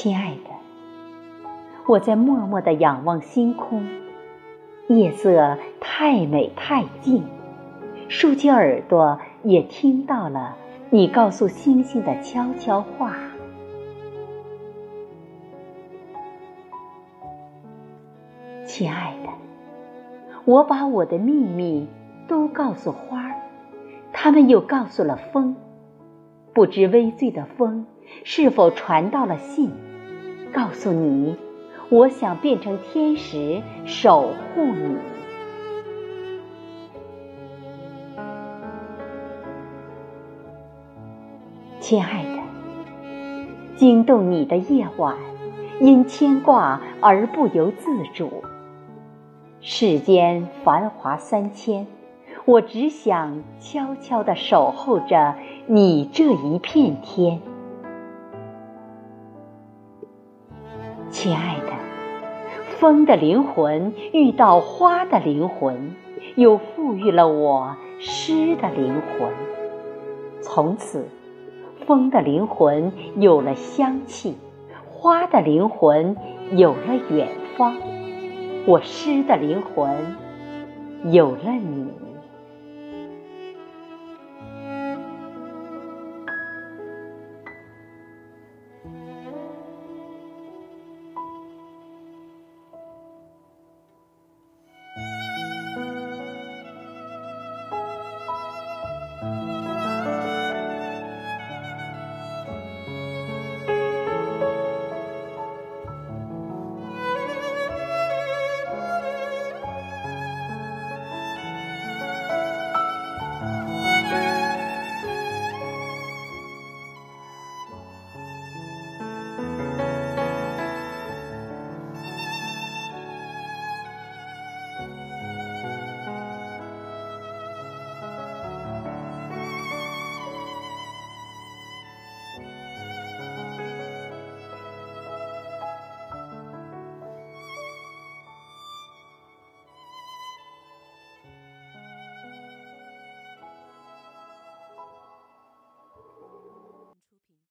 亲爱的，我在默默地仰望星空，夜色太美太静，竖起耳朵也听到了你告诉星星的悄悄话。亲爱的，我把我的秘密都告诉花儿，他们又告诉了风，不知微醉的风是否传到了信。告诉你，我想变成天使守护你，亲爱的。惊动你的夜晚，因牵挂而不由自主。世间繁华三千，我只想悄悄地守候着你这一片天。亲爱的，风的灵魂遇到花的灵魂，又赋予了我诗的灵魂。从此，风的灵魂有了香气，花的灵魂有了远方，我诗的灵魂有了你。